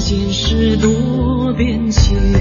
心事多变迁。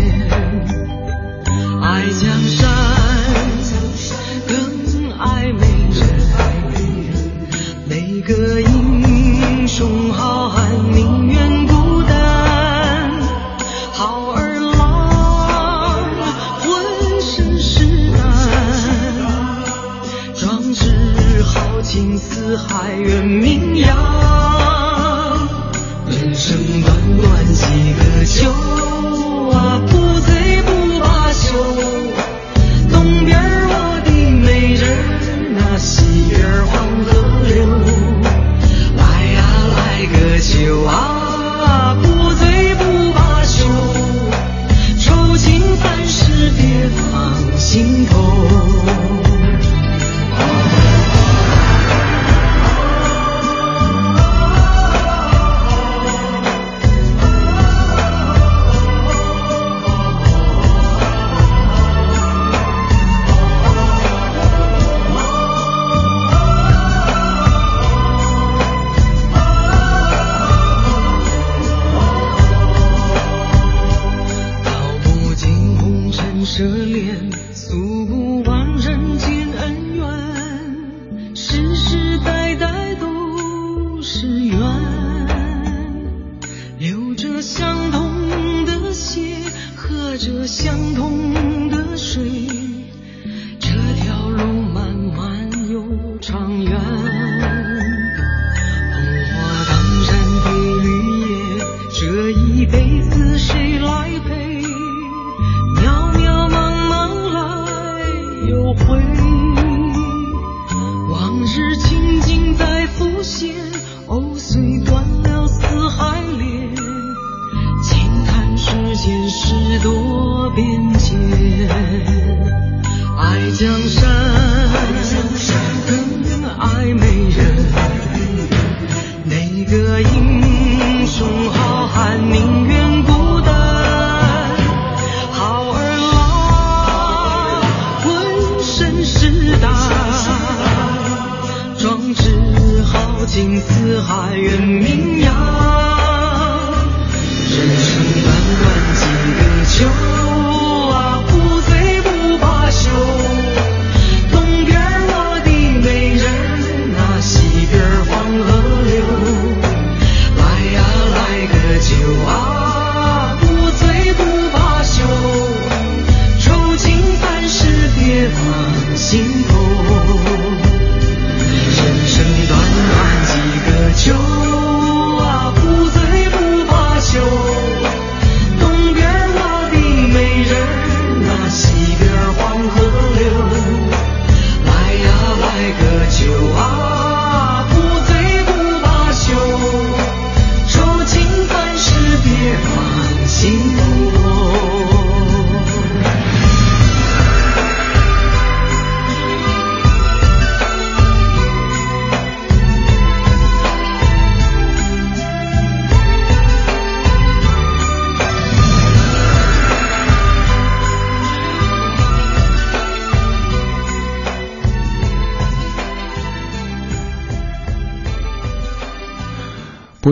这相同的水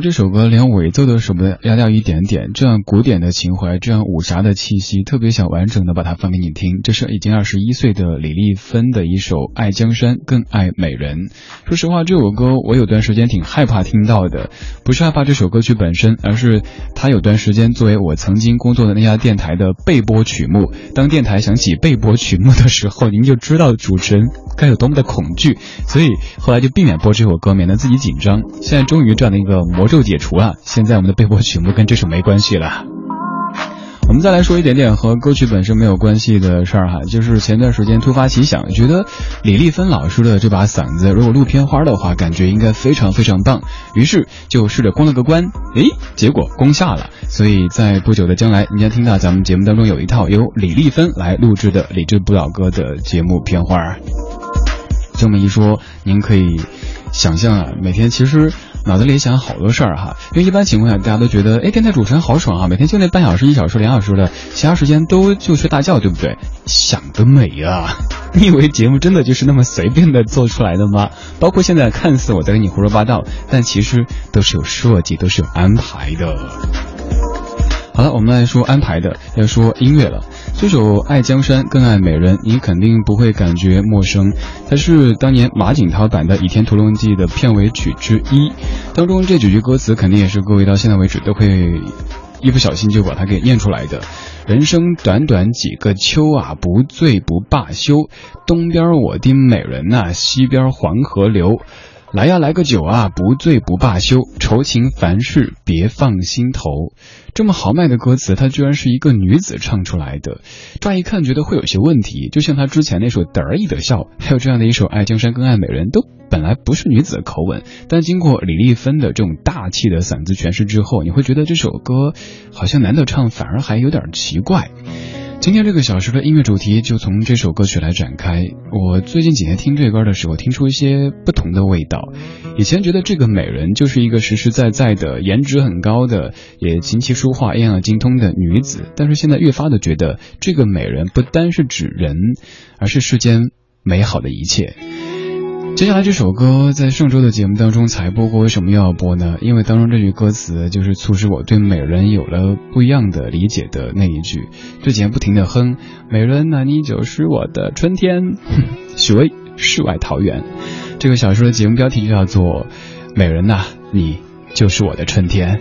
这首歌连尾奏都舍不得压掉一点点，这样古典的情怀，这样武侠的气息，特别想完整的把它放给你听。这是已经二十一岁的李丽芬的一首《爱江山更爱美人》。说实话，这首歌我有段时间挺害怕听到的，不是害怕这首歌曲本身，而是它有段时间作为我曾经工作的那家电台的备播曲目。当电台响起备播曲目的时候，您就知道主持人该有多么的恐惧，所以后来就避免播这首歌，免得自己紧张。现在终于这样的一个模。咒解除了，现在我们的背播曲目跟这首没关系了。我们再来说一点点和歌曲本身没有关系的事儿哈，就是前段时间突发奇想，觉得李丽芬老师的这把嗓子，如果录片花的话，感觉应该非常非常棒。于是就试着关了个关，诶，结果攻下了。所以在不久的将来，您将听到咱们节目当中有一套由李丽芬来录制的理智不老歌的节目片花。这么一说，您可以想象啊，每天其实。脑子里想好多事儿哈，因为一般情况下大家都觉得，哎，电台主持人好爽啊，每天就那半小时、一小时、两小时的，其他时间都就睡大觉，对不对？想得美啊！你 以为节目真的就是那么随便的做出来的吗？包括现在看似我在跟你胡说八道，但其实都是有设计，都是有安排的。好了，我们来说安排的，要说音乐了。这首《爱江山更爱美人》，你肯定不会感觉陌生。它是当年马景涛版的《倚天屠龙记》的片尾曲之一，当中这几句歌词肯定也是各位到现在为止都会一不小心就把它给念出来的。人生短短几个秋啊，不醉不罢休。东边我的美人呐，西边黄河流。来呀，来个酒啊，不醉不罢休，愁情烦事别放心头。这么豪迈的歌词，它居然是一个女子唱出来的，乍一看觉得会有些问题。就像她之前那首得意的笑，还有这样的一首爱江山更爱美人，都本来不是女子的口吻，但经过李丽芬的这种大气的嗓子诠释之后，你会觉得这首歌好像男的唱反而还有点奇怪。今天这个小时的音乐主题就从这首歌曲来展开。我最近几天听这歌的时候，听出一些不同的味道。以前觉得这个美人就是一个实实在在的、颜值很高的、也琴棋书画样样精通的女子，但是现在越发的觉得，这个美人不单是指人，而是世间美好的一切。接下来这首歌在上周的节目当中才播过，为什么又要播呢？因为当中这句歌词就是促使我对美人有了不一样的理解的那一句。之前不停的哼，美人那你就是我的春天。许巍，世外桃源。这个小说的节目标题就叫做《美人呐，你就是我的春天》。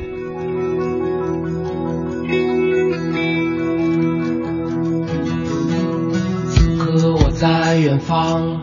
此刻我在远方。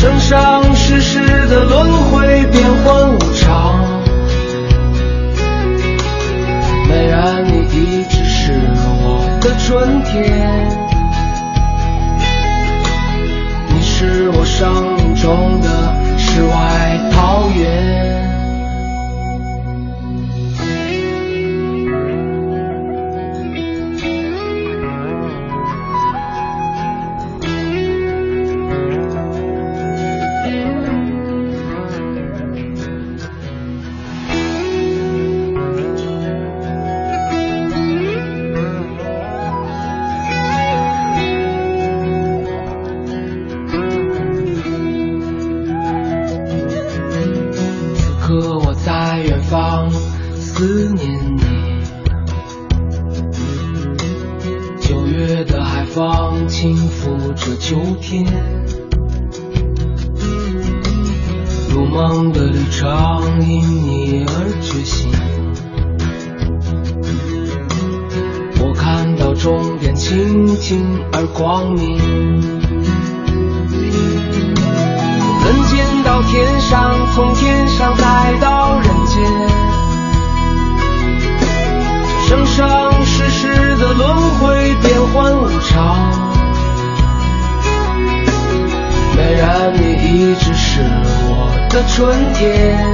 生生世世的轮回，变幻无常。美人，你一直是我的春天，你是我生命中的世外桃源。静静而光明。人间到天上，从天上再到人间，这生生世世的轮回变幻无常。虽然你一直是我的春天。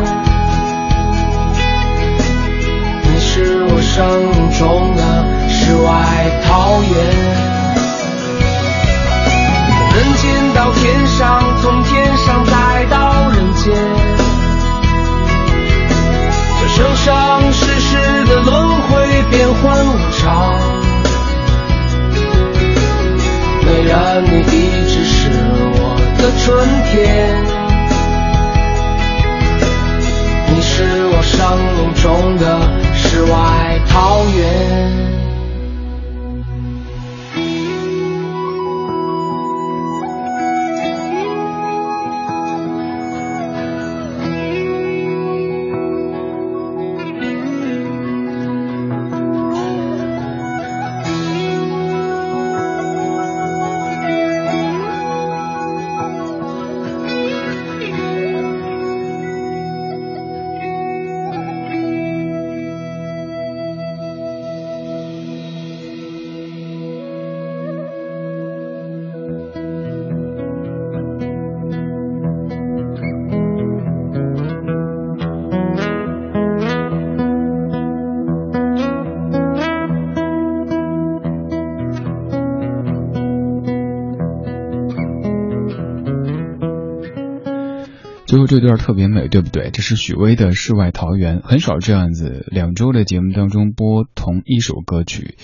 最后这段特别美，对不对？这是许巍的《世外桃源》，很少这样子，两周的节目当中播同一首歌曲。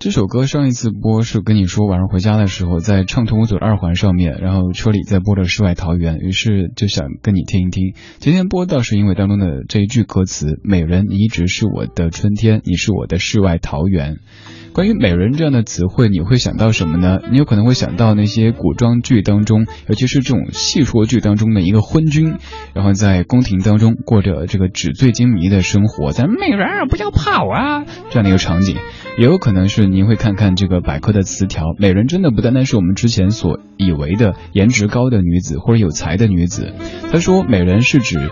这首歌上一次播是跟你说晚上回家的时候，在畅通无阻的二环上面，然后车里在播的《世外桃源》，于是就想跟你听一听。今天播倒是因为当中的这一句歌词：“美人，你一直是我的春天，你是我的世外桃源。”关于“美人”这样的词汇，你会想到什么呢？你有可能会想到那些古装剧当中，尤其是这种戏说剧当中的一个昏君，然后在宫廷当中过着这个纸醉金迷的生活，在“美人不要跑啊”这样的一个场景。也有可能是您会看看这个百科的词条，“美人”真的不单单是我们之前所以为的颜值高的女子或者有才的女子。他说，“美人”是指。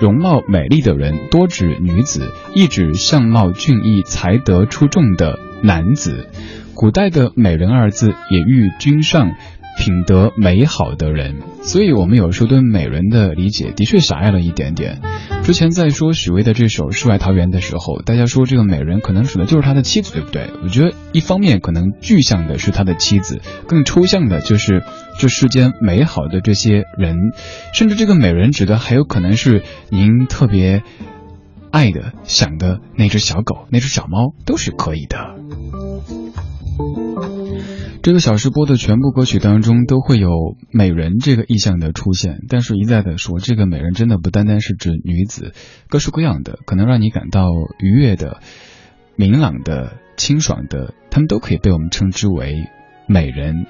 容貌美丽的人，多指女子，亦指相貌俊逸、才德出众的男子。古代的“美人”二字也喻君上。品德美好的人，所以我们有时候对美人的理解的确狭隘了一点点。之前在说许巍的这首《世外桃源》的时候，大家说这个美人可能指的就是他的妻子，对不对？我觉得一方面可能具象的是他的妻子，更抽象的就是这世间美好的这些人，甚至这个美人指的还有可能是您特别爱的、想的那只小狗、那只小猫，都是可以的。这个小时播的全部歌曲当中都会有美人这个意象的出现，但是一再的说，这个美人真的不单单是指女子，各式各样的，可能让你感到愉悦的、明朗的、清爽的，他们都可以被我们称之为美人。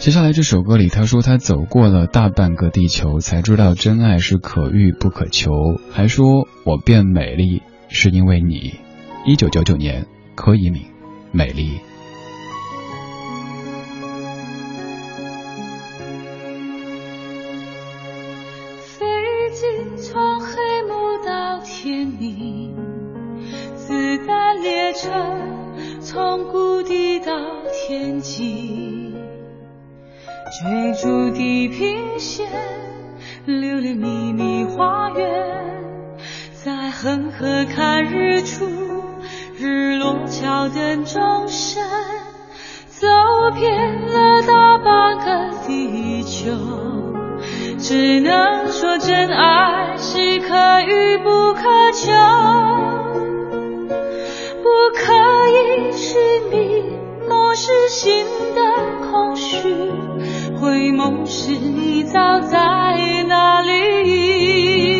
接下来这首歌里，他说他走过了大半个地球，才知道真爱是可遇不可求，还说我变美丽是因为你。一九九九年，柯以敏，美丽。飞机从黑幕到天明，子弹列车从谷底到天际，追逐地平线，留恋秘密花园，在恒河看日出，日落桥等钟声，走遍了大半个地球，只能说真爱是可遇不可求。不可以寻觅，漠视心的空虚。回眸时，你早在哪里？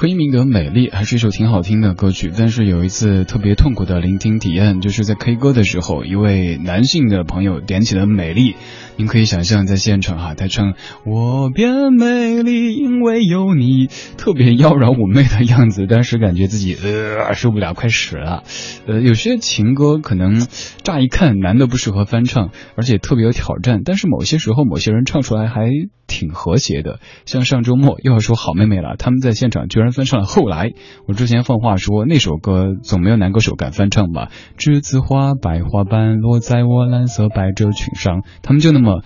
昆明的美丽还是一首挺好听的歌曲，但是有一次特别痛苦的聆听体验，就是在 K 歌的时候，一位男性的朋友点起了《美丽》，您可以想象在现场哈，他唱我变美丽，因为有你，特别妖娆妩媚的样子，当时感觉自己呃受不了，快死了。呃，有些情歌可能乍一看男的不适合翻唱，而且特别有挑战，但是某些时候某些人唱出来还挺和谐的，像上周末又要说好妹妹了，他们在现场居然。翻唱了后来，我之前放话说那首歌总没有男歌手敢翻唱吧？栀子花白花瓣落在我蓝色百褶裙上，他们就那么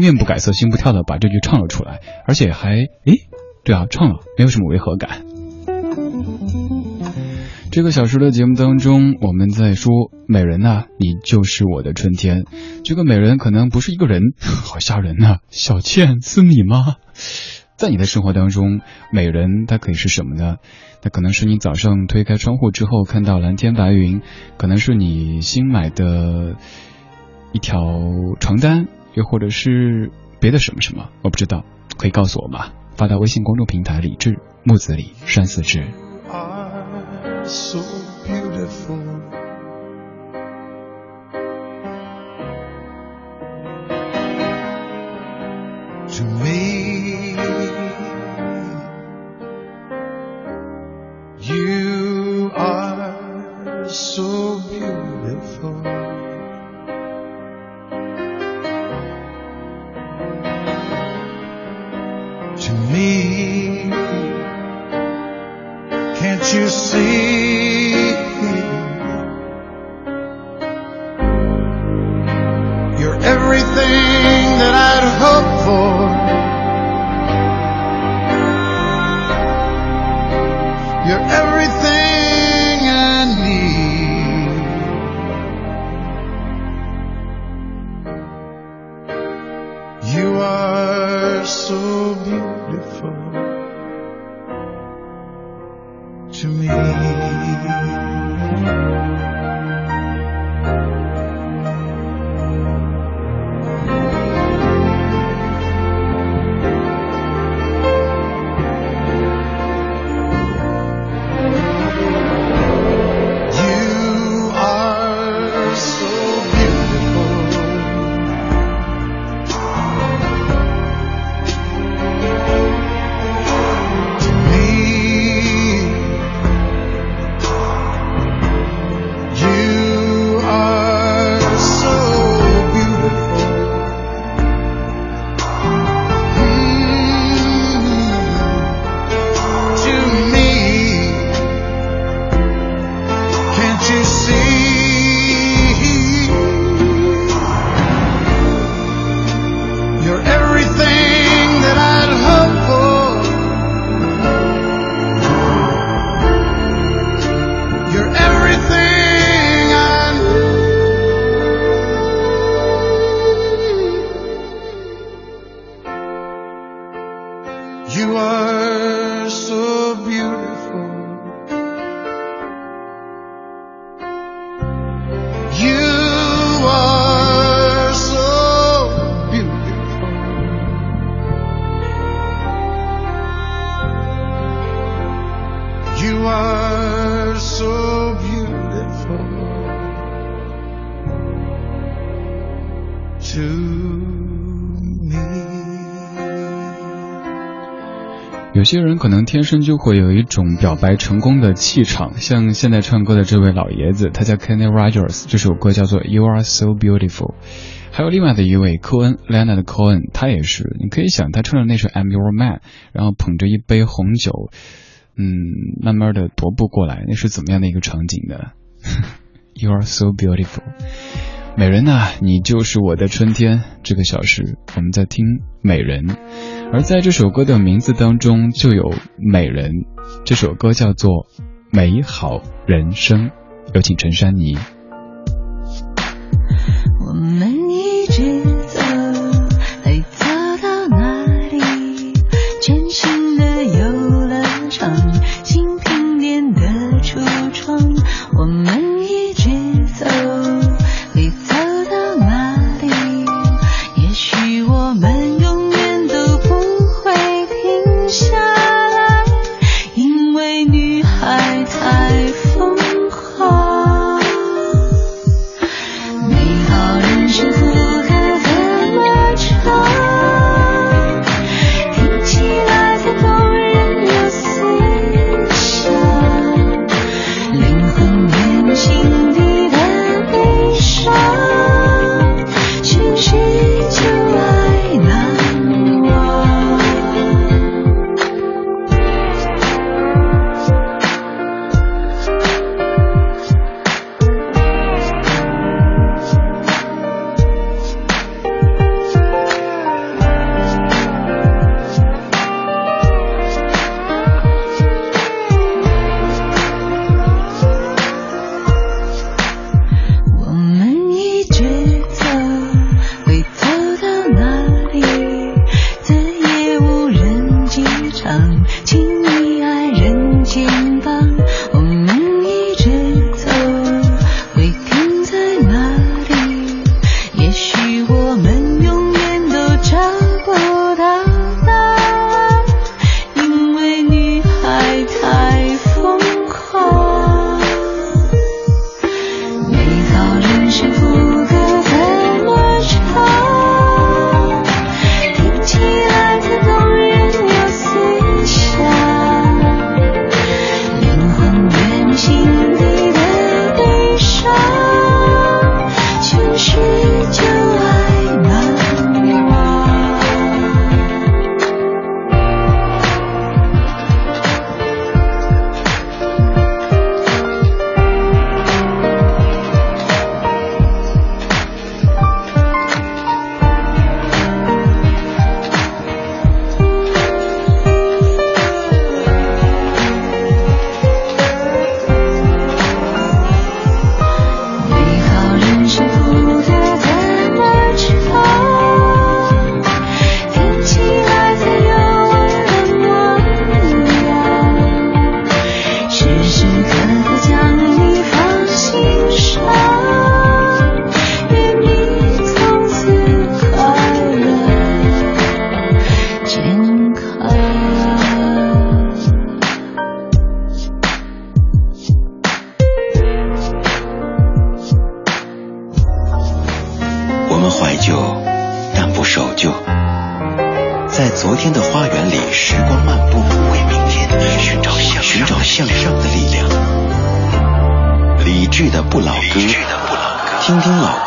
面不改色心不跳的把这句唱了出来，而且还诶，对啊，唱了没有什么违和感。这个小时的节目当中，我们在说美人呐，你就是我的春天。这个美人可能不是一个人，好吓人呐！小倩是你吗？在你的生活当中，美人她可以是什么呢？那可能是你早上推开窗户之后看到蓝天白云，可能是你新买的一条床单，又或者是别的什么什么，我不知道，可以告诉我吗？发到微信公众平台李智木子李山四志。Can't you see 有些人可能天生就会有一种表白成功的气场，像现在唱歌的这位老爷子，他叫 Kenny Rogers，这首歌叫做 You Are So Beautiful。还有另外的一位科恩，Leonard Cohen，他也是，你可以想他唱的那首 I'm Your Man，然后捧着一杯红酒，嗯，慢慢的踱步过来，那是怎么样的一个场景呢？You Are So Beautiful。美人呐，你就是我的春天。这个小时我们在听美人，而在这首歌的名字当中就有美人。这首歌叫做《美好人生》，有请陈珊妮。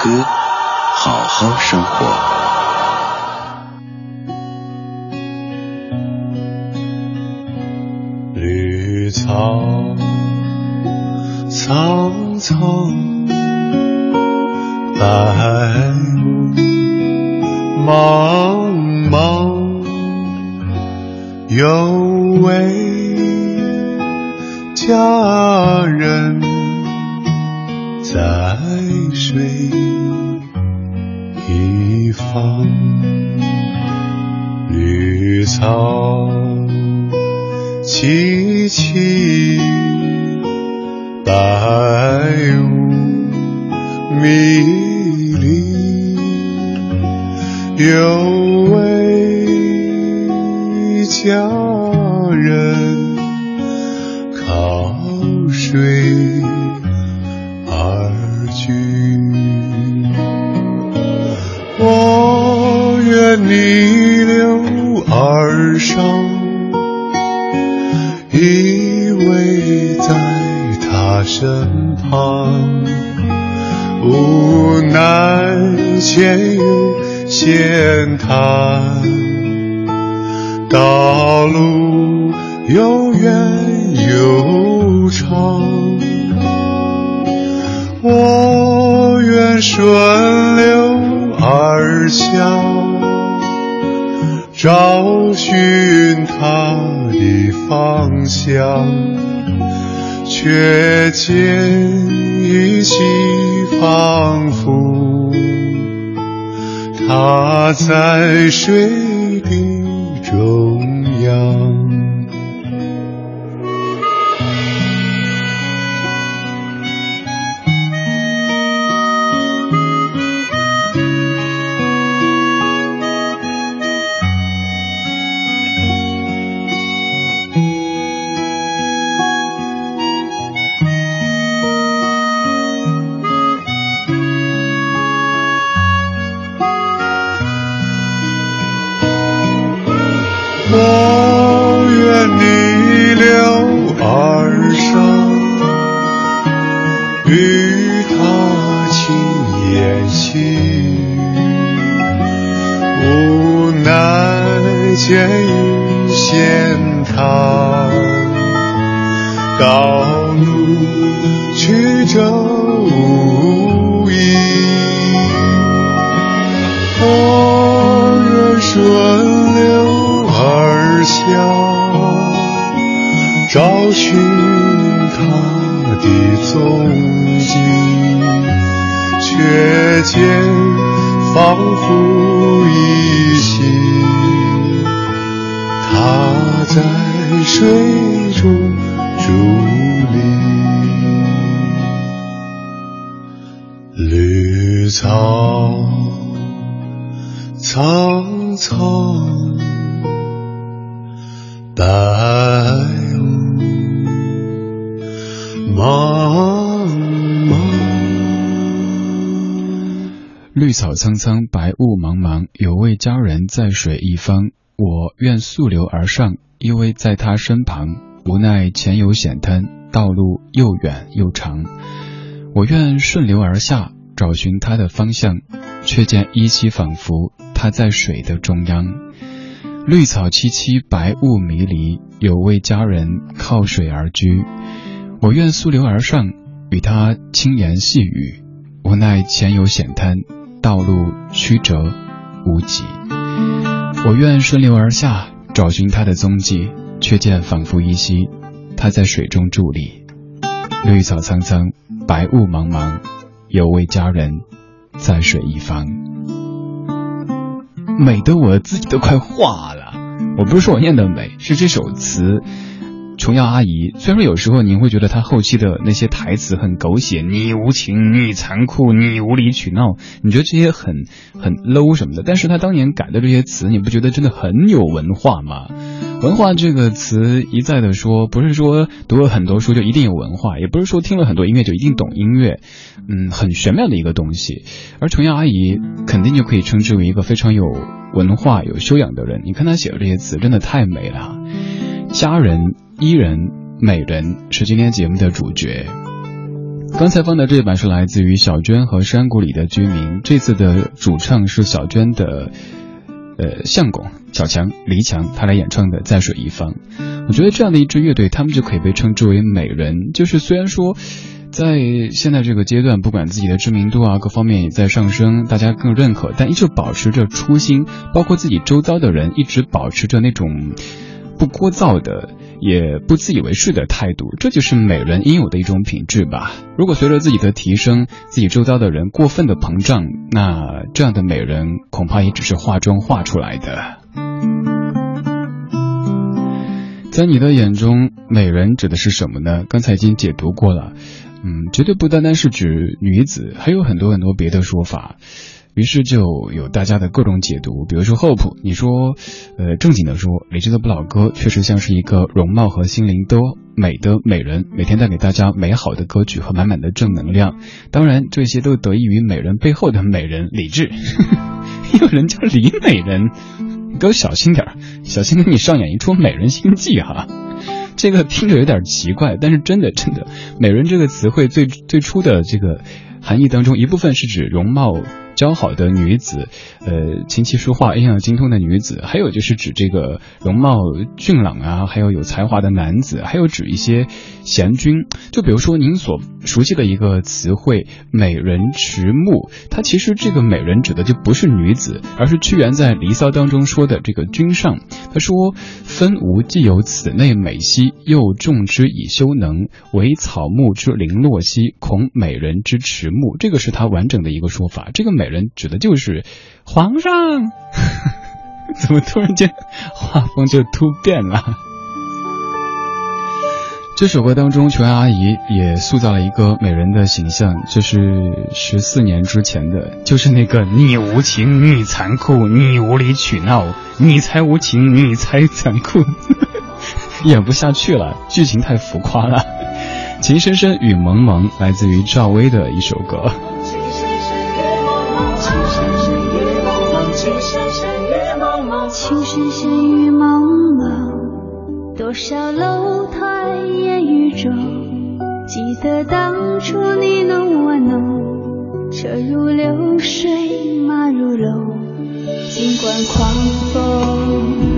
歌，好好生活。绿草苍苍，白雾茫茫，有位佳人在水。一方绿草萋萋白雾迷离有位逆流而上，依偎在他身旁，无奈前缘险滩，道路又远又长。我愿顺流而下。找寻他的方向，却见依稀仿佛他在水的中这无疑我愿顺流而下找寻他的踪迹却见仿佛依稀他在水。苍苍，白雾茫茫，有位佳人在水一方。我愿溯流而上，依偎在他身旁。无奈前有险滩，道路又远又长。我愿顺流而下，找寻他的方向，却见依稀仿佛他在水的中央。绿草萋萋，白雾迷离，有位佳人靠水而居。我愿溯流而上，与他轻言细语。无奈前有险滩。道路曲折无极，我愿顺流而下，找寻他的踪迹，却见仿佛依稀，他在水中伫立。绿草苍苍，白雾茫茫，有位佳人在水一方。美得我自己都快化了。我不是说我念的美，是这首词。琼瑶阿姨，虽然说有时候您会觉得她后期的那些台词很狗血，你无情，你残酷，你无理取闹，你觉得这些很很 low 什么的，但是她当年改的这些词，你不觉得真的很有文化吗？文化这个词一再的说，不是说读了很多书就一定有文化，也不是说听了很多音乐就一定懂音乐，嗯，很玄妙的一个东西。而琼瑶阿姨肯定就可以称之为一个非常有文化、有修养的人。你看她写的这些词，真的太美了，佳人。伊人美人是今天节目的主角。刚才放的这一版是来自于小娟和山谷里的居民，这次的主唱是小娟的呃相公小强黎强，他来演唱的《在水一方》。我觉得这样的一支乐队，他们就可以被称之为美人。就是虽然说在现在这个阶段，不管自己的知名度啊各方面也在上升，大家更认可，但依旧保持着初心，包括自己周遭的人一直保持着那种不聒噪的。也不自以为是的态度，这就是美人应有的一种品质吧。如果随着自己的提升，自己周遭的人过分的膨胀，那这样的美人恐怕也只是化妆化出来的。在你的眼中，美人指的是什么呢？刚才已经解读过了，嗯，绝对不单单是指女子，还有很多很多别的说法。于是就有大家的各种解读，比如说 Hope，你说，呃，正经的说，李志的不老歌确实像是一个容貌和心灵都美的美人，每天带给大家美好的歌曲和满满的正能量。当然，这些都得益于美人背后的美人李志。有人叫李美人，你给我小心点小心给你上演一出美人心计哈。这个听着有点奇怪，但是真的真的，美人这个词汇最最初的这个含义当中，一部分是指容貌。姣好的女子，呃，琴棋书画样样精通的女子，还有就是指这个容貌俊朗啊，还有有才华的男子，还有指一些贤君。就比如说您所熟悉的一个词汇“美人迟暮”，它其实这个美人指的就不是女子，而是屈原在《离骚》当中说的这个君上。他说：“分吾既有此内美兮，又众之以修能，惟草木之零落兮，恐美人之迟暮。”这个是他完整的一个说法。这个美。人指的就是皇上，怎么突然间画风就突变了？这首歌当中，琼瑶阿姨也塑造了一个美人的形象，就是十四年之前的，就是那个你无情，你残酷，你无理取闹，你才无情，你才残酷，演不下去了，剧情太浮夸了。情深深雨蒙蒙，来自于赵薇的一首歌。情深深雨蒙蒙，多少楼台烟雨中。记得当初你侬我侬，车如流水马如龙。尽管狂风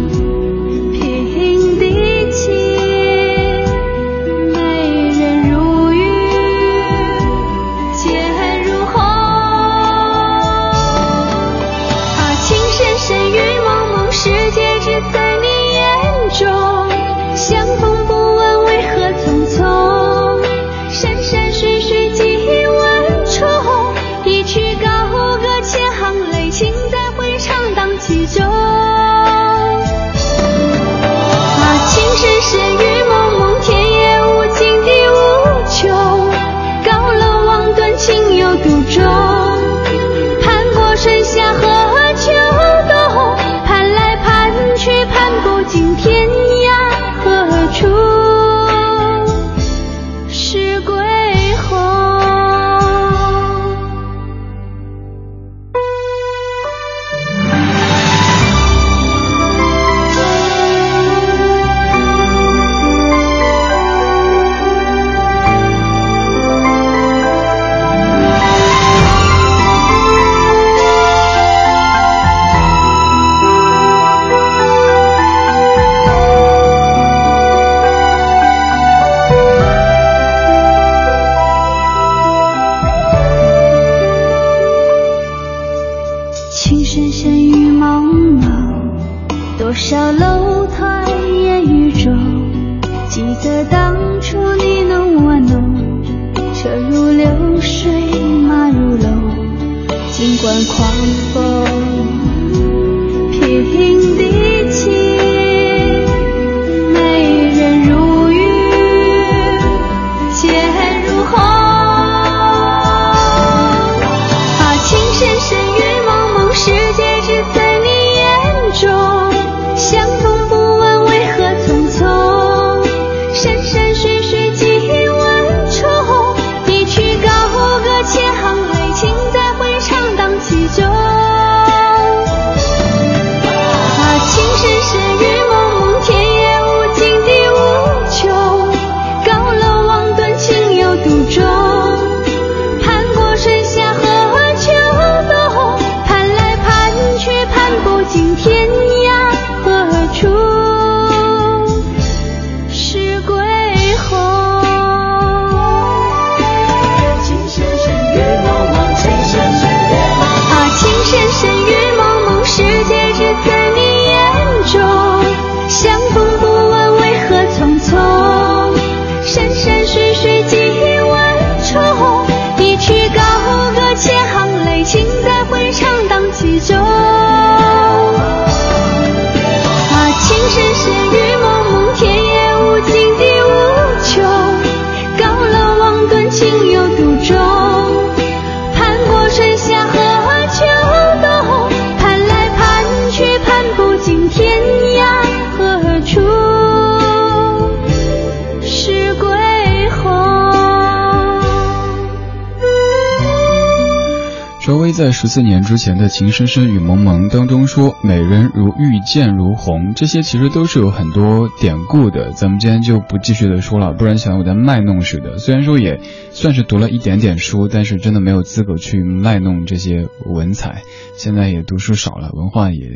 在十四年之前的《情深深雨蒙蒙》当中说：“美人如玉，剑如虹。”这些其实都是有很多典故的，咱们今天就不继续的说了，不然想我在卖弄似的。虽然说也算是读了一点点书，但是真的没有资格去卖弄这些文采。现在也读书少了，文化也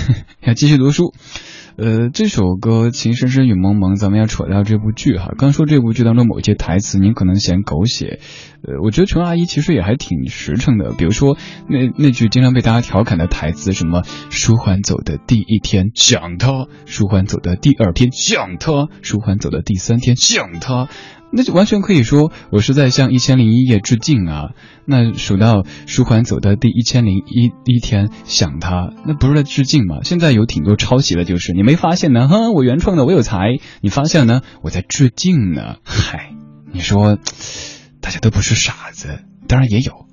要继续读书。呃，这首歌《情深深雨蒙蒙》，咱们要扯到这部剧哈。刚说这部剧当中某些台词，您可能嫌狗血，呃，我觉得琼阿姨其实也还挺实诚的。比如说那那句经常被大家调侃的台词，什么“舒缓走的第一天想他，舒缓走的第二天想他，舒缓走的第三天想他”。那就完全可以说，我是在向《一千零一夜》致敬啊！那数到舒缓走的第一千零一一天，想他，那不是在致敬吗？现在有挺多抄袭的，就是你没发现呢？哈，我原创的，我有才。你发现呢？我在致敬呢。嗨，你说，大家都不是傻子，当然也有。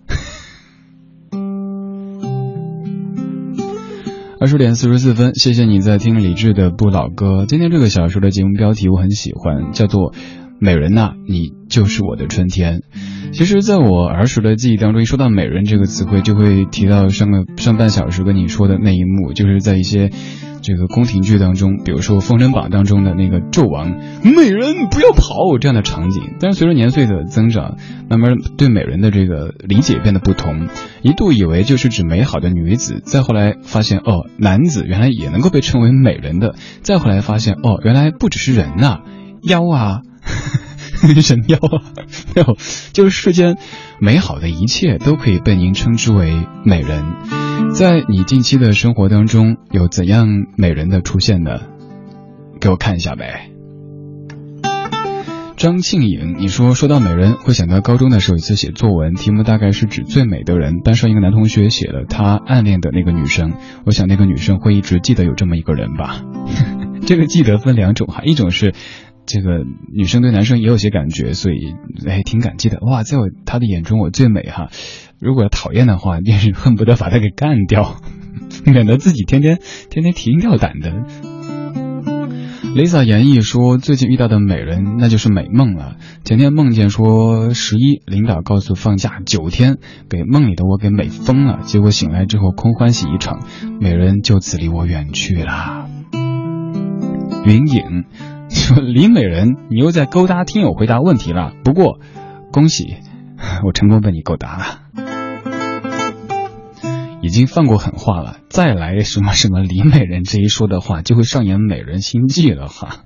二十点四十四分，谢谢你在听李志的《不老歌》。今天这个小说的节目标题我很喜欢，叫做。美人呐，你就是我的春天。其实，在我儿时的记忆当中，一说到美人这个词汇，就会提到上个上半小时跟你说的那一幕，就是在一些这个宫廷剧当中，比如说《封神榜》当中的那个纣王，美人不要跑这样的场景。但是随着年岁的增长，慢慢对美人的这个理解变得不同。一度以为就是指美好的女子，再后来发现哦，男子原来也能够被称为美人的。再后来发现哦，原来不只是人呐，妖啊。神妖啊，没有，就是世间美好的一切都可以被您称之为美人。在你近期的生活当中，有怎样美人的出现呢？给我看一下呗。张庆颖，你说说到美人，会想到高中的时候一次写作文，题目大概是指最美的人。班上一个男同学写了他暗恋的那个女生，我想那个女生会一直记得有这么一个人吧。这个记得分两种哈，一种是。这个女生对男生也有些感觉，所以哎挺感激的哇，在我他的眼中我最美哈。如果讨厌的话，便是恨不得把他给干掉，免得自己天天天天提心吊胆的。Lisa 言绎说，最近遇到的美人那就是美梦了。前天梦见说十一领导告诉放假九天，给梦里的我给美疯了。结果醒来之后空欢喜一场，美人就此离我远去了。云影。说李美人，你又在勾搭听友回答问题了。不过，恭喜，我成功被你勾搭了，已经放过狠话了。再来什么什么李美人这一说的话，就会上演美人心计了哈。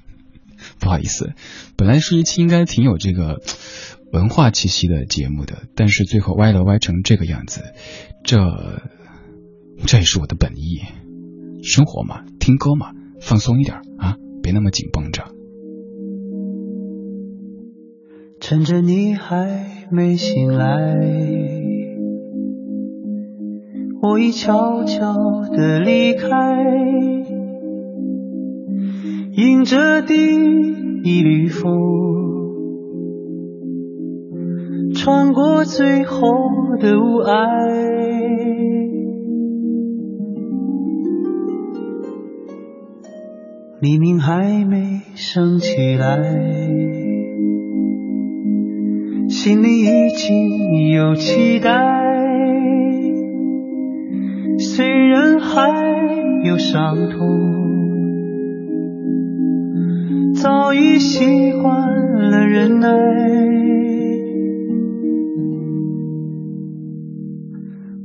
不好意思，本来是一期应该挺有这个 文化气息的节目的，但是最后歪了歪成这个样子，这这也是我的本意。生活嘛，听歌嘛，放松一点啊。别那么紧绷着。趁着你还没醒来，我已悄悄地离开，迎着第一缕风，穿过最后的雾霭。黎明还没升起来，心里已经有期待。虽然还有伤痛，早已习惯了忍耐。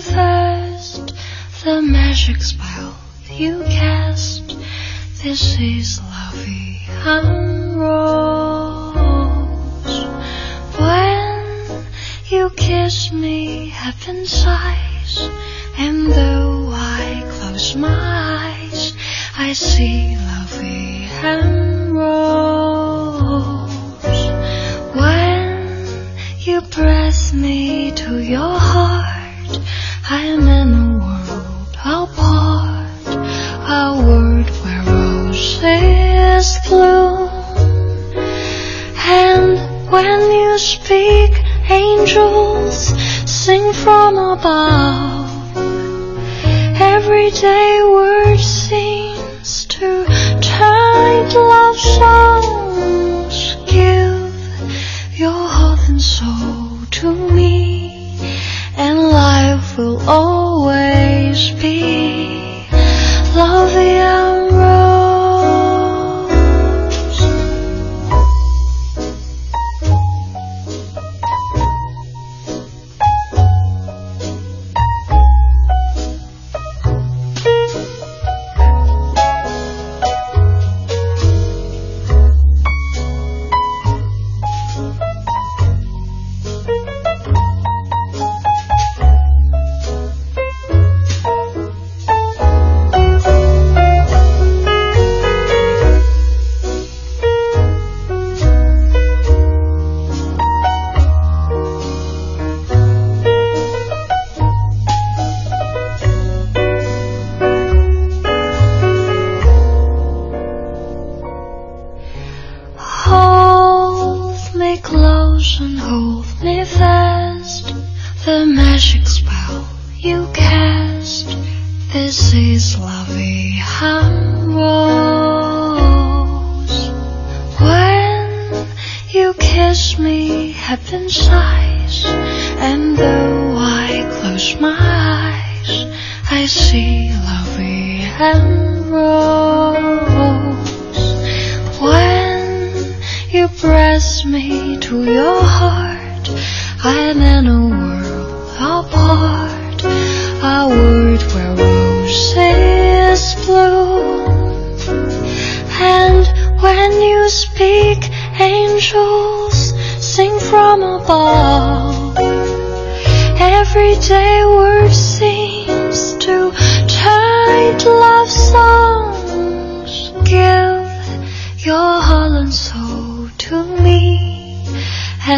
first the magic spell you cast. This is lovey and rose. When you kiss me, heaven sighs, and though I close my eyes, I see.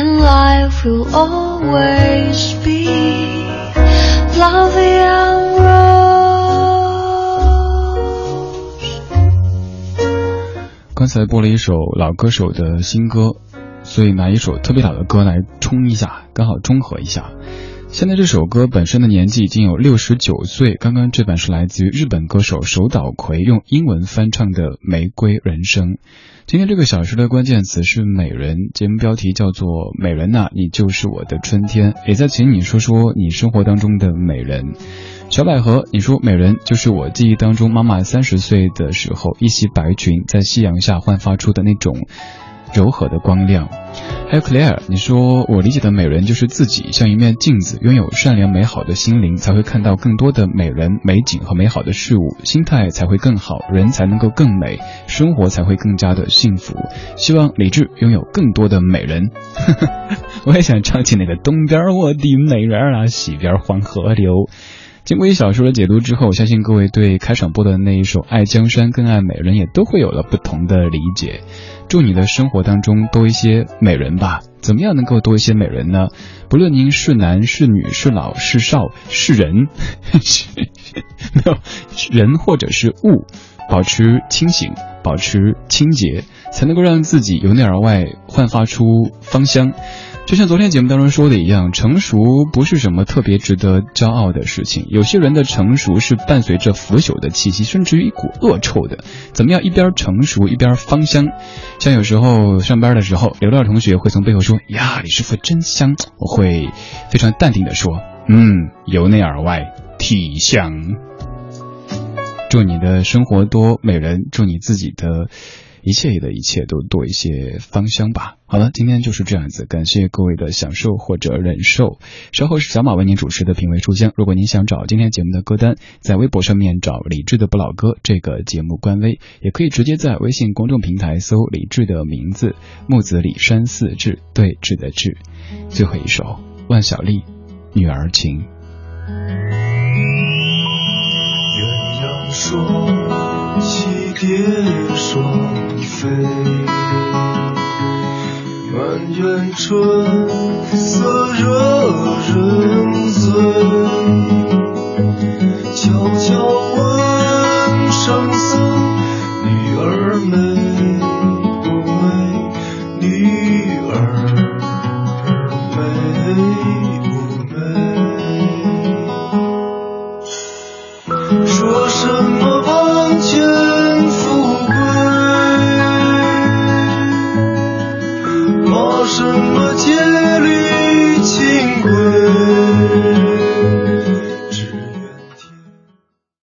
life will always be lovely 刚才播了一首老歌手的新歌所以拿一首特别老的歌来冲一下刚好中和一下。现在这首歌本身的年纪已经有六十九岁刚刚这版是来自于日本歌手手岛葵用英文翻唱的玫瑰人生。今天这个小时的关键词是美人，节目标题叫做《美人呐，你就是我的春天》，也在请你说说你生活当中的美人。小百合，你说美人就是我记忆当中妈妈三十岁的时候一袭白裙在夕阳下焕发出的那种柔和的光亮。还有 Claire，你说我理解的美人就是自己像一面镜子，拥有善良美好的心灵，才会看到更多的美人、美景和美好的事物，心态才会更好，人才能够更美，生活才会更加的幸福。希望李志拥有更多的美人。我也想唱起那个东边我的美人啊，西边黄河流。经过一小说的解读之后，我相信各位对开场播的那一首《爱江山更爱美人》也都会有了不同的理解。祝你的生活当中多一些美人吧。怎么样能够多一些美人呢？不论您是男是女是老是少是人，没有人或者是物，保持清醒，保持清洁，才能够让自己由内而外焕发出芳香。就像昨天节目当中说的一样，成熟不是什么特别值得骄傲的事情。有些人的成熟是伴随着腐朽的气息，甚至于一股恶臭的。怎么样，一边成熟一边芳香？像有时候上班的时候，刘乐同学会从背后说：“呀，李师傅真香。”我会非常淡定的说：“嗯，由内而外，体香。”祝你的生活多美人，祝你自己的。一切的一切都多一些芳香吧。好了，今天就是这样子，感谢各位的享受或者忍受。稍后是小马为您主持的品味书香。如果您想找今天节目的歌单，在微博上面找李志的不老歌这个节目官微，也可以直接在微信公众平台搜李志的名字木子李山四志，对志的志。最后一首万晓利《女儿情》。鸳鸯双蝶双飞满园春色惹人醉悄悄问圣僧女儿美借缕清辉。